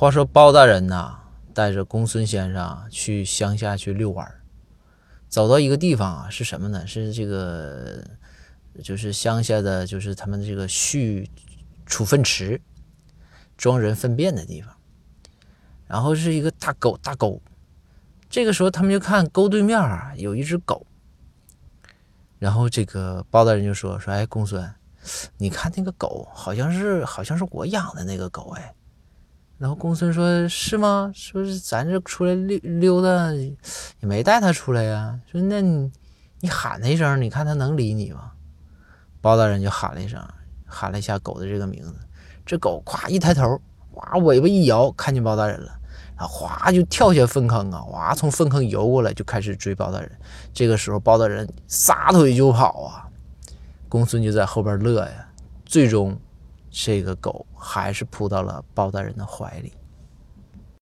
话说包大人呐，带着公孙先生去乡下去遛弯儿，走到一个地方啊，是什么呢？是这个，就是乡下的，就是他们这个蓄储粪池，装人粪便的地方。然后是一个大沟，大沟。这个时候他们就看沟对面啊有一只狗。然后这个包大人就说：“说哎，公孙，你看那个狗，好像是好像是我养的那个狗哎。”然后公孙说：“是吗？说是咱这出来溜溜达，也没带它出来呀。说那你你喊他一声，你看他能理你吗？”包大人就喊了一声，喊了一下狗的这个名字。这狗咵一抬头，哇，尾巴一摇，看见包大人了，然后哗就跳下粪坑啊，哇，从粪坑游过来，就开始追包大人。这个时候，包大人撒腿就跑啊，公孙就在后边乐呀。最终。这个狗还是扑到了包大人的怀里。